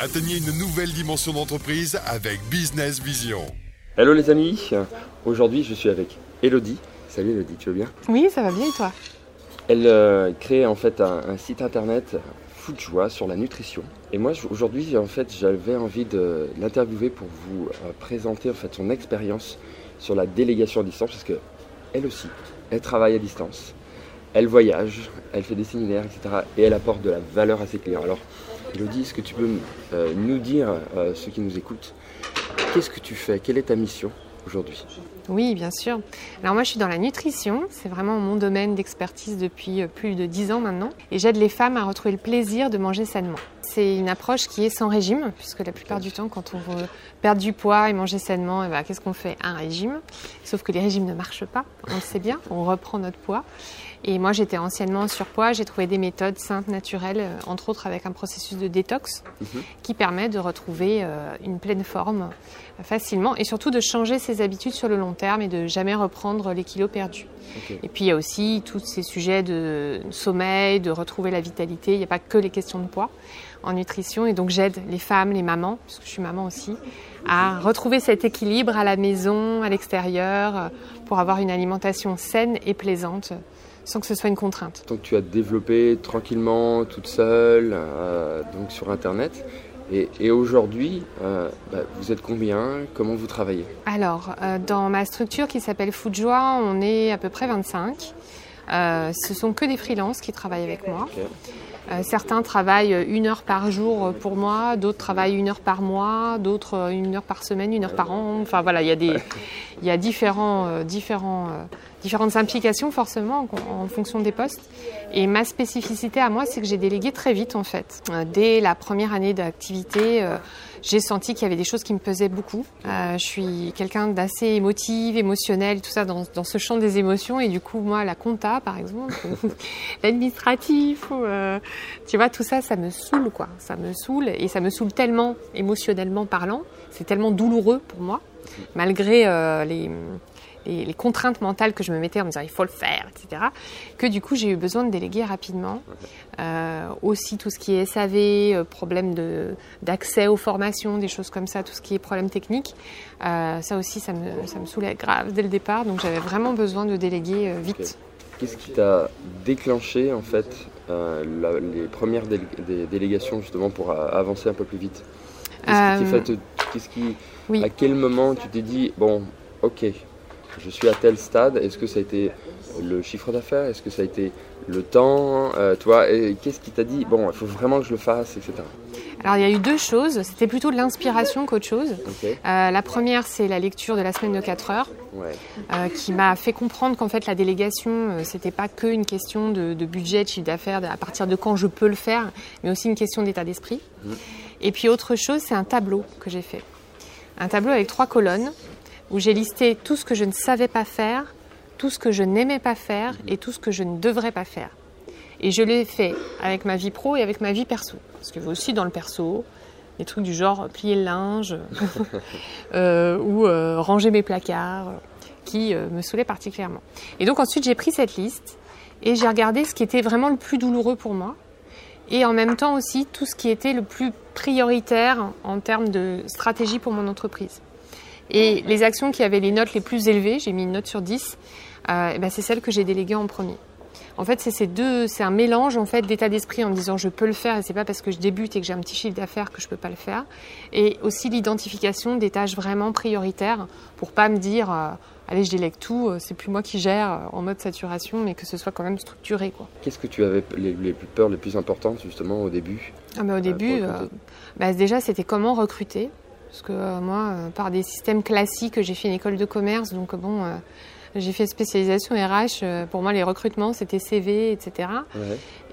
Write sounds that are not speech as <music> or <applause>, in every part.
Atteignez une nouvelle dimension d'entreprise avec Business Vision. Hello les amis, aujourd'hui je suis avec Elodie. Salut Elodie, tu vas bien? Oui, ça va bien et toi? Elle euh, crée en fait un, site internet Food Joie sur la nutrition. Et moi aujourd'hui en fait j'avais envie de l'interviewer pour vous euh, présenter en fait son expérience sur la délégation à distance parce que elle aussi, elle travaille à distance elle voyage, elle fait des séminaires, etc. Et elle apporte de la valeur à ses clients. Alors, Elodie, est-ce que tu peux euh, nous dire, euh, ceux qui nous écoutent, qu'est-ce que tu fais? Quelle est ta mission aujourd'hui? Oui, bien sûr. Alors moi, je suis dans la nutrition. C'est vraiment mon domaine d'expertise depuis euh, plus de 10 ans maintenant. Et j'aide les femmes à retrouver le plaisir de manger sainement. C'est une approche qui est sans régime, puisque la plupart du temps, quand on veut perdre du poids et manger sainement, eh ben, qu'est-ce qu'on fait? Un régime. Sauf que les régimes ne marchent pas, on le sait bien, on reprend notre poids. Et moi, j'étais anciennement en surpoids. J'ai trouvé des méthodes simples, naturelles, euh, entre autres avec un processus de détox mhm. qui permet de retrouver euh, une pleine forme euh, facilement et surtout de changer ses habitudes sur le long terme et de jamais reprendre les kilos perdus. Et puis il y a aussi tous ces sujets de sommeil, de retrouver la vitalité. Il n'y a pas que les questions de poids en nutrition et donc j'aide les femmes, les mamans, puisque je suis maman aussi, à retrouver cet équilibre à la maison, à l'extérieur, pour avoir une alimentation saine et plaisante sans que ce soit une contrainte. Donc tu as développé tranquillement, toute seule, euh, donc sur Internet. Et, aujourd'hui, euh, bah, vous êtes combien? Comment vous travaillez? Alors, euh, dans ma structure qui s'appelle Foodjoie, on est à peu près 25. ce sont que des freelances qui travaillent avec moi. certains travaillent une heure par jour pour moi, d'autres travaillent une heure par mois, d'autres une heure par semaine, une heure par an. Enfin voilà, il y a, des, il y a différents, différents différentes implications forcément en, fonction des postes. Et ma spécificité à moi, c'est que j'ai délégué très vite en fait. Euh, dès la première année d'activité, euh, j'ai senti qu'il y avait des choses qui me pesaient beaucoup. Euh, je suis quelqu'un d'assez émotive, émotionnel, tout ça dans, dans, ce champ des émotions. Et du coup, moi, la compta, par exemple, <laughs> l'administratif, tu vois, tout ça, ça me saoule, quoi. Ça me saoule et ça me saoule tellement émotionnellement parlant. C'est tellement douloureux pour moi, malgré les les, contraintes mentales que je me mettais en me disant il faut le faire, etc., que du coup j'ai eu besoin de déléguer rapidement. Euh, aussi tout ce qui est SAV, euh, problème d'accès aux formations, des choses comme ça, tout ce qui est problème technique. Euh, ça aussi, ça me, ça me saoulait grave dès le départ, donc j'avais vraiment besoin de déléguer vite. Qu'est-ce qui t'a déclenché en fait les premières délégations justement pour avancer un peu plus vite? Qu'est-ce qui, qui, À quel moment tu t'es dit bon, ok, je suis à tel stade, est-ce que ça a été le chiffre d'affaires? Est-ce que ça a été le temps? Euh, Toi, qu'est-ce qui t'a dit? Bon, il faut vraiment que je le fasse, etc. Alors il y a eu deux choses. C'était plutôt de l'inspiration qu'autre chose. Euh, la première, c'est la lecture de la semaine de 4 heures, euh, qui m'a fait comprendre qu'en fait la délégation, c'était pas que une question de, budget, de chiffre d'affaires, à partir de quand je peux le faire, mais aussi une question d'état d'esprit. Mhm. Et puis autre chose, c'est un tableau que j'ai fait. Un tableau avec trois colonnes où j'ai listé tout ce que je ne savais pas faire, tout ce que je n'aimais pas faire et tout ce que je ne devrais pas faire. Et je l'ai fait avec ma vie pro et avec ma vie perso. Parce que aussi dans le perso, des trucs du genre plier le linge <laughs> euh, ou euh, ranger mes placards qui euh, me saoulaient particulièrement. Et donc ensuite j'ai pris cette liste et j'ai regardé ce qui était vraiment le plus douloureux pour moi et en même temps aussi tout ce qui était le plus prioritaire en termes de stratégie pour mon entreprise. Et les actions qui avaient les notes les plus élevées, j'ai mis une note sur 10, euh, eh ben c'est celle que j'ai déléguée en premier. En fait, c'est ces deux, c'est un mélange en fait d'état d'esprit en me disant je peux le faire et c'est pas parce que je débute et que j'ai un petit chiffre d'affaires que je peux pas le faire. Et aussi l'identification des tâches vraiment prioritaires pour pas me dire euh, allez je délègue tout, euh, c'est plus moi qui gère en mode saturation, mais que ce soit quand même structuré quoi. Qu'est-ce que tu avais les, les, peurs les plus importantes justement au début? Ah, bah, Au début, bah, déjà c'était comment recruter parce que euh, moi, euh, par des systèmes classiques, j'ai fait une école de commerce, donc bon, euh, j'ai fait spécialisation RH. pour moi, les recrutements, c'était CV, etc.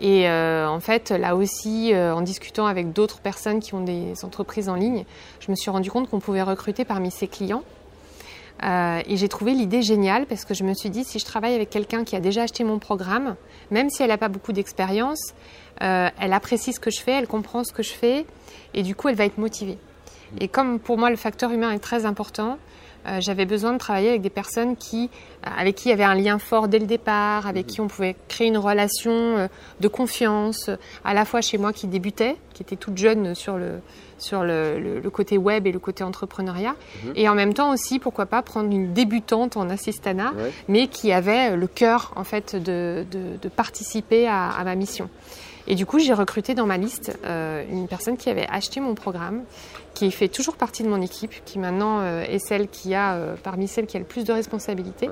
Et en fait, là aussi, en discutant avec d'autres personnes qui ont des entreprises en ligne, je me suis rendu compte qu'on pouvait recruter parmi ses clients. et j'ai trouvé l'idée géniale parce que je me suis dit, si je travaille avec quelqu'un qui a déjà acheté mon programme, même si elle n'a pas beaucoup d'expérience, elle apprécie ce que je fais, elle comprend ce que je fais, et du coup, elle va être motivée. Et comme pour moi le facteur humain est très important, euh, j'avais besoin de travailler avec des personnes qui, avec qui il y avait un lien fort dès le départ, avec qui on pouvait créer une relation de confiance, à la fois chez moi qui débutais, qui était toute jeune sur le, sur le, côté web et le côté entrepreneuriat, mhm. et en même temps aussi, pourquoi pas, prendre une débutante en assistana, mais qui avait le cœur en fait de, de, participer à, à ma mission. Et du coup, j'ai recruté dans ma liste euh, une personne qui avait acheté mon programme, qui fait toujours partie de mon équipe, qui maintenant euh, est celle qui a, euh, parmi celles qui a le plus de responsabilités.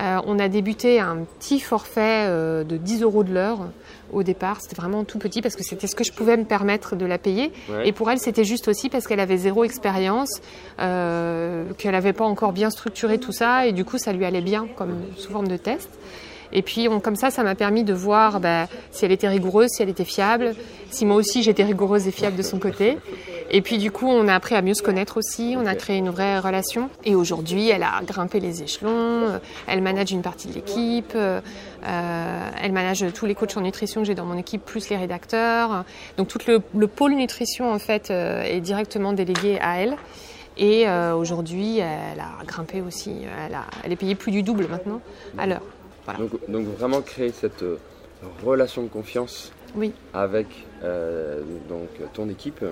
on a débuté un petit forfait de 10 euros de l'heure au départ. C'était vraiment tout petit parce que c'était ce que je pouvais me permettre de la payer. Et pour elle, c'était juste aussi parce qu'elle avait zéro expérience, qu'elle n'avait pas encore bien structuré tout ça. Et du coup, ça lui allait bien comme sous forme de test. Et puis comme ça, ça m'a permis de voir bah, si elle était rigoureuse, si elle était fiable, si moi aussi j'étais rigoureuse et fiable de son côté. Et puis du coup, on a appris à mieux se connaître aussi, on a créé une vraie relation. Et aujourd'hui, elle a grimpé les échelons, euh, elle manage une partie de l'équipe, euh, euh, elle manage tous les coachs en nutrition que j'ai dans mon équipe, plus les rédacteurs. Donc tout le, pôle nutrition en fait est directement délégué à elle. Et aujourd'hui, elle a grimpé aussi. Elle, a, elle est payée plus du double maintenant à l'heure. Donc, vraiment créer cette euh, relation de confiance avec euh, donc, ton équipe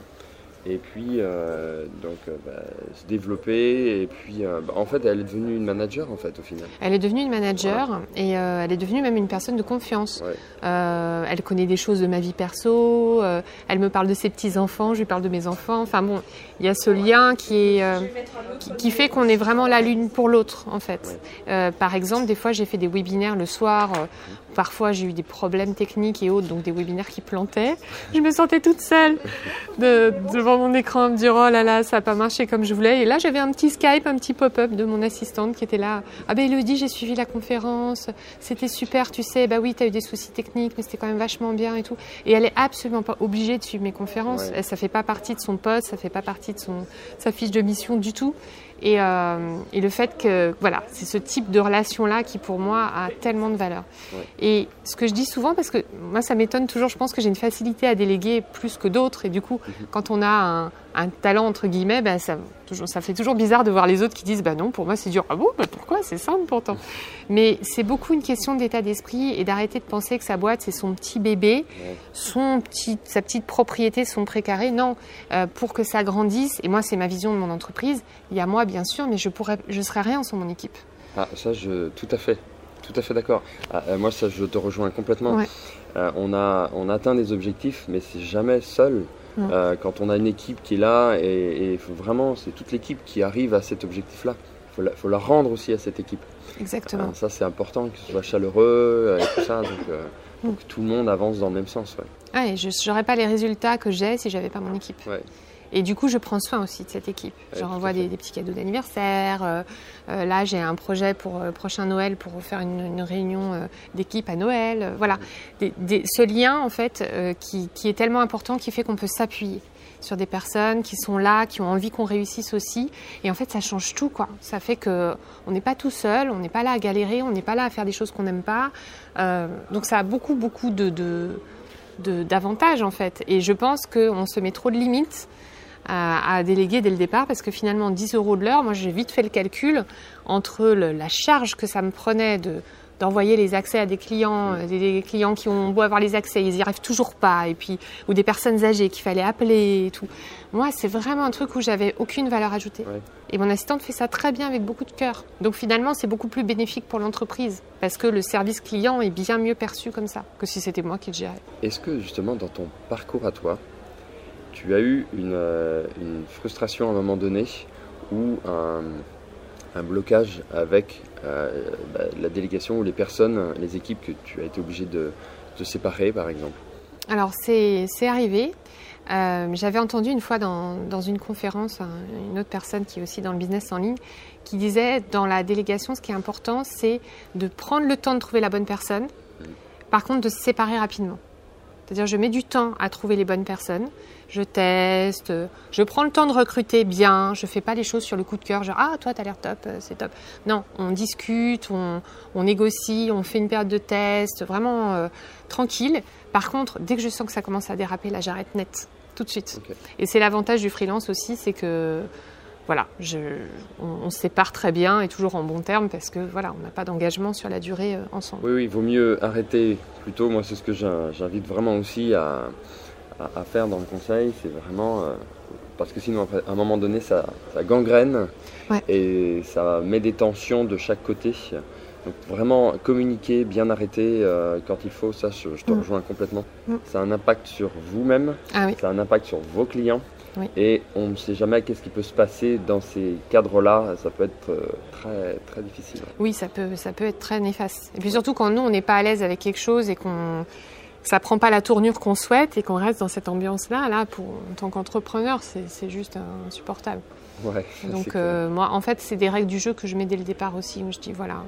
et puis euh, donc euh, bah, se développer et puis euh, bah, en fait elle est devenue une manager en fait au final. Elle est devenue une manager et elle est devenue même une personne de confiance. elle connaît des choses de ma vie perso, elle me parle de ses petits enfants, je lui parle de mes enfants. Enfin bon, il y a ce lien qui est qui, fait qu'on est vraiment la l'une pour l'autre en fait. par exemple, des fois j'ai fait des webinaires le soir. Parfois j'ai eu des problèmes techniques et autres, donc des webinaires qui plantaient. Je me sentais toute seule de, devant mon écran me dire oh là là, ça n'a pas marché comme je voulais. Et là, j'avais un petit Skype, un petit pop-up de mon assistante qui était là. Ah ben Elodie, j'ai suivi la conférence, c'était super, tu sais, bah oui, tu as eu des soucis techniques, mais c'était quand même vachement bien et tout. Et elle est absolument pas obligée de suivre mes conférences. Ça fait pas partie de son poste, ça fait pas partie de son, sa fiche de mission du tout. Et, euh, et, le fait que, voilà, c'est ce type de relation-là qui, pour moi, a tellement de valeur. Et ce que je dis souvent, parce que moi, ça m'étonne toujours, je pense que j'ai une facilité à déléguer plus que d'autres. Et du coup, mhm. quand on a un, un talent entre guillemets, ben ça, fait toujours bizarre de voir les autres qui disent bah non, pour moi c'est dur. Ah bon, bah pourquoi? C'est simple pourtant. Mais c'est beaucoup une question d'état d'esprit et d'arrêter de penser que sa boîte c'est son petit bébé, son petit, sa petite propriété, son précaré. Non, euh, pour que ça grandisse. Et moi c'est ma vision de mon entreprise. Il y a moi bien sûr, mais je pourrais, je serais rien sans mon équipe. Ah ça je tout à fait, tout à fait d'accord. Ah, euh, moi ça je te rejoins complètement. Euh, on a on atteint des objectifs, mais c'est jamais seul. Euh, quand on a une équipe qui est là, et, vraiment, c'est toute l'équipe qui arrive à cet objectif-là. Il faut, la rendre aussi à cette équipe. Exactement. Euh, ça, c'est important, que ce soit chaleureux euh, et tout ça. Donc, que tout le monde avance dans le même sens. Ouais. Ah, et je n'aurais pas les résultats que j'ai si j'avais pas mon équipe. Ouais. Et du coup, je prends soin aussi de cette équipe. je renvoie des, petits cadeaux d'anniversaire. Euh, euh, là, j'ai un projet pour le euh, prochain Noël pour faire une, réunion d'équipe à Noël. voilà, ce lien en fait qui, est tellement important qui fait qu'on peut s'appuyer sur des personnes qui sont là, qui ont envie qu'on réussisse aussi. Et en fait, ça change tout, quoi. Ça fait que on n'est pas tout seul, on n'est pas là à galérer, on n'est pas là à faire des choses qu'on n'aime pas. donc, ça a beaucoup, beaucoup de, d'avantages en fait. Et je pense qu'on se met trop de limites à, déléguer dès le départ parce que finalement 10 euros de l'heure, moi j'ai vite fait le calcul entre la charge que ça me prenait de d'envoyer les accès à des clients, euh, des, clients qui ont beau avoir les accès, ils n'y arrivent toujours pas, et puis ou des personnes âgées qu'il fallait appeler et tout. Moi, c'est vraiment un truc où j'avais aucune valeur ajoutée. Et mon assistante fait ça très bien avec beaucoup de cœur. Donc finalement, c'est beaucoup plus bénéfique pour l'entreprise parce que le service client est bien mieux perçu comme ça que si c'était moi qui le gérais. Est-ce que justement dans ton parcours à toi, tu as eu euh, une, frustration à un moment donné ou un, blocage avec euh, bah, la délégation ou les personnes, les équipes que tu as été obligé de, séparer par exemple? Alors c'est arrivé. Euh, j'avais entendu une fois dans, une conférence une autre personne qui est aussi dans le business en ligne qui disait dans la délégation ce qui est important c'est de prendre le temps de trouver la bonne personne, mmh. par contre de se séparer rapidement. C'est-à-dire je mets du temps à trouver les bonnes personnes, je teste, je prends le temps de recruter bien, je fais pas les choses sur le coup de cœur, genre ah toi tu as l'air top, euh, c'est top. Non, on discute, on, négocie, on fait une période de test, vraiment euh, tranquille. Par contre, dès que je sens que ça commence à déraper, là j'arrête net, tout de suite. Et c'est l'avantage du freelance aussi, c'est que voilà, on, se sépare très bien et toujours en bon terme parce que voilà, on n'a pas d'engagement sur la durée euh, ensemble. Oui, oui, il vaut mieux arrêter plutôt. Moi, c'est ce que j'invite vraiment aussi à, faire dans le conseil, c'est vraiment euh, parce que sinon, à un moment donné, ça, gangrène et ça met des tensions de chaque côté. Donc vraiment communiquer, bien arrêter euh, quand il faut, ça je, te mm. rejoins complètement. Mm. Ça a un impact sur vous-même, ah ça a un impact sur vos clients. Et on ne sait jamais qu'est-ce qui peut se passer dans ces cadres-là. Ça peut être euh, très, très difficile. Oui, ça peut, ça peut être très néfaste. Et puis surtout quand nous, on n'est pas à l'aise avec quelque chose et qu'on ça prend pas la tournure qu'on souhaite et qu'on reste dans cette ambiance-là, là, pour, en tant qu'entrepreneur, c'est juste insupportable. Ouais, <laughs> Donc, euh, moi, en fait, c'est des règles du jeu que je mets dès le départ aussi, où je dis, voilà,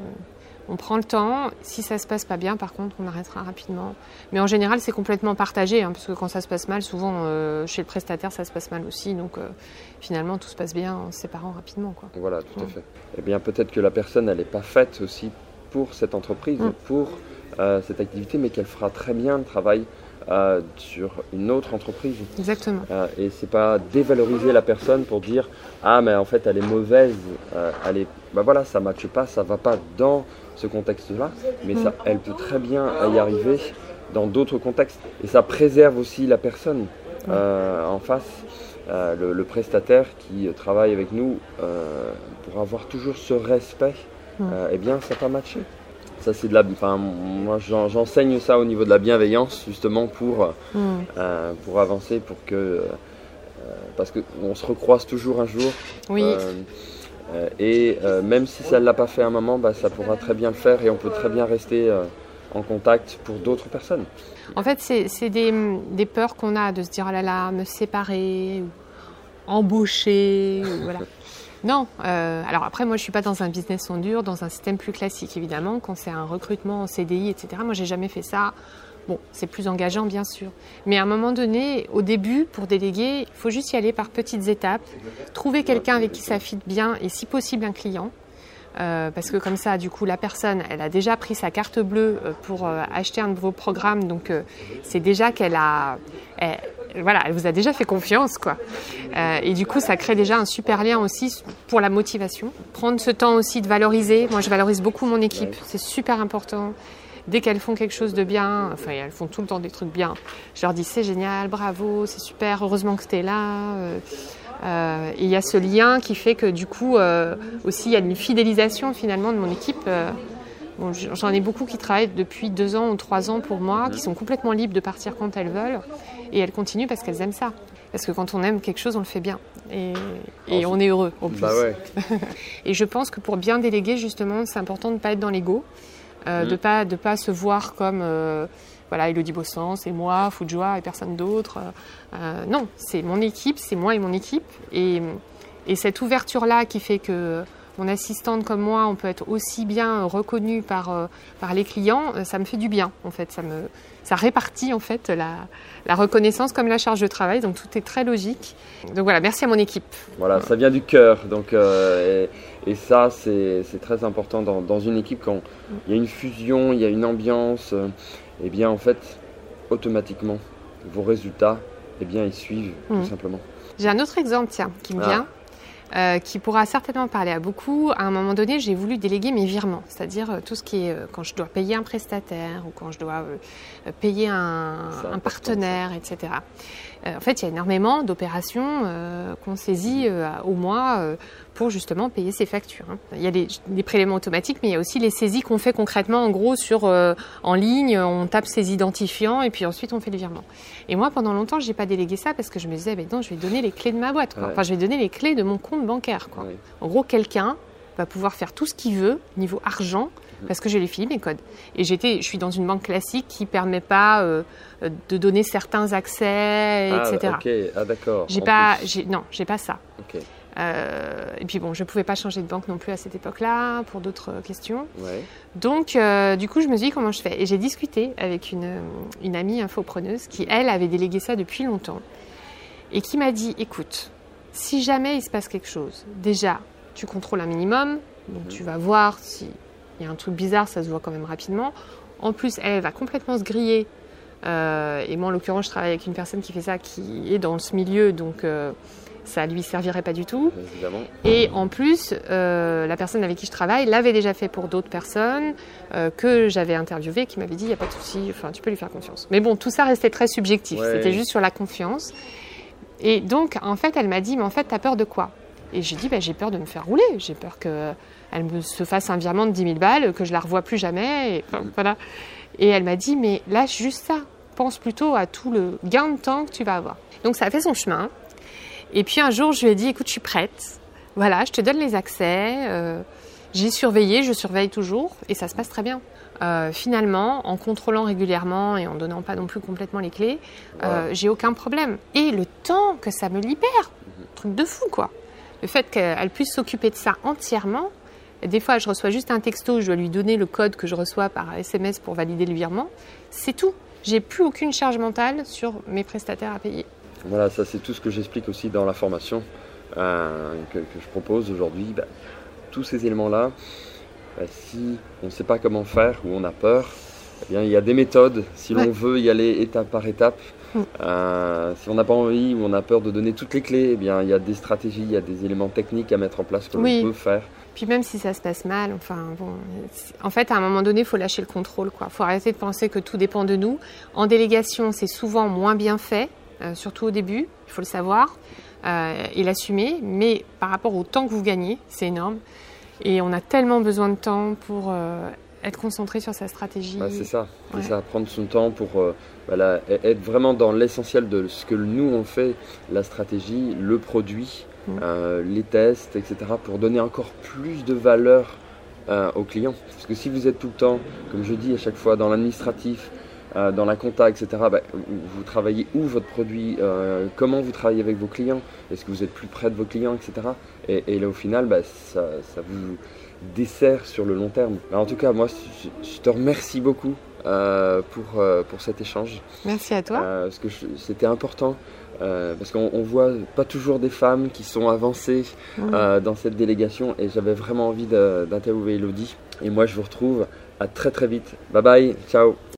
on prend le temps. Si ça se passe pas bien, par contre, on arrêtera rapidement. Mais en général, c'est complètement partagé, hein, parce que quand ça se passe mal, souvent euh, chez le prestataire, ça se passe mal aussi. Donc euh, finalement, tout se passe bien en se séparant rapidement. Quoi. Voilà, tout à fait. Eh bien, peut-être que la personne, elle n'est pas faite aussi pour cette entreprise, mm. pour euh, cette activité, mais qu'elle fera très bien le travail sur une autre entreprise. Exactement. et c'est pas dévaloriser la personne pour dire ah mais en fait elle est mauvaise, elle est, bah voilà ça matche pas, ça va pas dans ce contexte-là, mais ça, elle peut très bien y arriver dans d'autres contextes. Et ça préserve aussi la personne euh, en face. Euh, le, prestataire qui travaille avec nous euh, pour avoir toujours ce respect, eh bien, ça pas matché. Ça, c'est de la. Enfin, moi, j'enseigne ça au niveau de la bienveillance, justement, pour, pour avancer, pour que. parce qu'on se recroise toujours un jour. Oui. Euh, et euh, même si ça ne l'a pas fait à un moment, bah, ça pourra très bien le faire et on peut très bien rester euh, en contact pour d'autres personnes. En fait, c'est des, des, peurs qu'on a de se dire oh là là, me séparer, embaucher, <laughs> voilà. Non, alors après, moi je suis pas dans un business en dur, dans un système plus classique évidemment. Quand c'est un recrutement en CDI, etc. Moi j'ai jamais fait ça. Bon, c'est plus engageant, bien sûr. Mais à un moment donné, au début, pour déléguer, il faut juste y aller par petites étapes, trouver quelqu'un avec qui ça fit bien et si possible un client. Euh, parce que comme ça, du coup, la personne, elle a déjà pris sa carte bleue euh, pour euh, acheter un de vos programmes, donc c'est déjà qu'elle a, voilà, elle vous a déjà fait confiance, quoi. et du coup, ça crée déjà un super lien aussi pour la motivation. Prendre ce temps aussi de valoriser. Moi, je valorise beaucoup mon équipe, c'est super important dès qu'elles font quelque chose de bien, enfin elles font tout le temps des trucs bien, je leur dis c'est génial, bravo, c'est super, heureusement que tu es là. Euh, euh, et il y a ce lien qui fait que du coup euh, aussi il y a une fidélisation finalement de mon équipe. J'en ai beaucoup qui travaillent depuis deux ans ou trois ans pour moi, qui sont complètement libres de partir quand elles veulent. Et elles continuent parce qu'elles aiment ça. Parce que quand on aime quelque chose, on le fait bien. Et, on est heureux plus. Bah <laughs> et je pense que pour bien déléguer, justement, c'est important de ne pas être dans l'ego. Euh, de mm. pas de pas se voir comme euh, voilà Elodie Bossan, c'est moi, Foudjoie et personne d'autre. Euh, non, c'est mon équipe, c'est moi et mon équipe. Et, et cette ouverture-là qui fait que mon assistante comme moi, on peut être aussi bien reconnu par, par les clients, ça me fait du bien en fait. Ça, me, ça répartit en fait la, la reconnaissance comme la charge de travail, donc tout est très logique. Donc voilà, merci à mon équipe. Voilà, ça vient du cœur. Donc, et, et, ça, c'est très important dans, dans, une équipe quand il y a une fusion, il y a une ambiance. et eh bien en fait, automatiquement, vos résultats, eh bien, ils suivent tout mmh. simplement. J'ai un autre exemple, tiens, qui me ah. vient. Euh, qui pourra certainement parler à beaucoup. À un moment donné, j'ai voulu déléguer mes virements, c'est-à-dire euh, tout ce qui est euh, quand je dois payer un prestataire ou quand je dois payer un, un partenaire, etc. en fait, il y a énormément d'opérations qu'on saisit au mois pour justement payer ses factures. Hein. Il y a des, prélèvements automatiques, mais il y a aussi les saisies qu'on fait concrètement, en gros, sur en ligne. On tape ses identifiants et puis ensuite on fait le virement. Et moi, pendant longtemps, je n'ai pas délégué ça parce que je me disais, ben non, je vais donner les clés de ma boîte. Enfin, je vais donner les clés de mon compte bancaire. Quoi. En gros, quelqu'un va pouvoir faire tout ce qu'il veut niveau argent mhm. parce que j'ai les filé mes codes. Et j'étais, je suis dans une banque classique qui permet pas euh, de donner certains accès, ah, etc. Ok, ah d'accord. J'ai pas, j'ai, non, j'ai pas ça. Euh, et puis bon, je pouvais pas changer de banque non plus à cette époque-là pour d'autres questions. Donc, euh, du coup, je me suis dit comment je fais? Et j'ai discuté avec une, une amie infopreneuse qui, elle, avait délégué ça depuis longtemps et qui m'a dit, écoute, si jamais il se passe quelque chose, déjà, tu contrôles un minimum, donc tu vas voir s'il y a un truc bizarre, ça se voit quand même rapidement. En plus, elle va complètement se griller et moi, en l'occurrence, je travaille avec une personne qui fait ça, qui est dans ce milieu, donc ça lui servirait pas du tout. Évidemment. Et en plus, euh, la personne avec qui je travaille l'avait déjà fait pour d'autres personnes euh, que j'avais interviewées, qui m'avaient dit il n'y a pas de souci, enfin tu peux lui faire confiance. Mais bon, tout ça restait très subjectif. C'était juste sur la confiance. Et donc, en fait, elle m'a dit mais en fait, tu as peur de quoi? Et j'ai dit bah, j'ai peur de me faire rouler. J'ai peur qu'elle me se fasse un virement de 10 000 balles, que je la revoie plus jamais. Et, voilà. Et elle m'a dit mais lâche juste ça. Pense plutôt à tout le gain de temps que tu vas avoir. Donc ça a fait son chemin. Et puis un jour, je lui ai dit, écoute, je suis prête. Voilà, je te donne les accès. Euh, j'ai surveillé, je surveille toujours, et ça se passe très bien. Euh, finalement, en contrôlant régulièrement et en donnant pas non plus complètement les clés, euh, j'ai aucun problème. Et le temps que ça me libère, truc de fou quoi. Le fait qu'elle puisse s'occuper de ça entièrement. Des fois, je reçois juste un texto, je dois lui donner le code que je reçois par SMS pour valider le virement. C'est tout. J'ai plus aucune charge mentale sur mes prestataires à payer. Voilà, ça c'est tout ce que j'explique aussi dans la formation euh, que, je propose aujourd'hui. Bah, tous ces éléments-là, si on ne sait pas comment faire ou on a peur, eh bien, il y a des méthodes si l'on veut y aller étape par étape. Euh, si on n'a pas envie ou on a peur de donner toutes les clés, eh bien, il y a des stratégies, il y a des éléments techniques à mettre en place que l'on peut faire. Puis même si ça se passe mal, enfin bon, en fait, à un moment donné, il faut lâcher le contrôle. Il faut arrêter de penser que tout dépend de nous. En délégation, c'est souvent moins bien fait. Euh, surtout au début, il faut le savoir euh, et l'assumer. Mais par rapport au temps que vous gagnez, c'est énorme. Et on a tellement besoin de temps pour euh, être concentré sur sa stratégie. Bah, c'est ça, c'est ça, prendre son temps pour e-, être vraiment dans l'essentiel de ce que nous on fait, la stratégie, le produit, mm. les tests, etc., pour donner encore plus de valeur aux clients. Parce que si vous êtes tout le temps, comme je dis à chaque fois, dans l'administratif, euh, dans la compta, etc., bah, vous travaillez où votre produit, euh, comment vous travaillez avec vos clients, est-ce que vous êtes plus près de vos clients, etc. Et, là, au final, bah, ça, vous dessert sur le long terme. en tout cas, moi, je, te remercie beaucoup euh, pour, pour cet échange. Merci à toi. parce que c'était important. parce qu'on voit pas toujours des femmes qui sont avancées dans cette délégation et j'avais vraiment envie d'interviewer Elodie. Et moi je vous retrouve à très très vite. Bye bye, ciao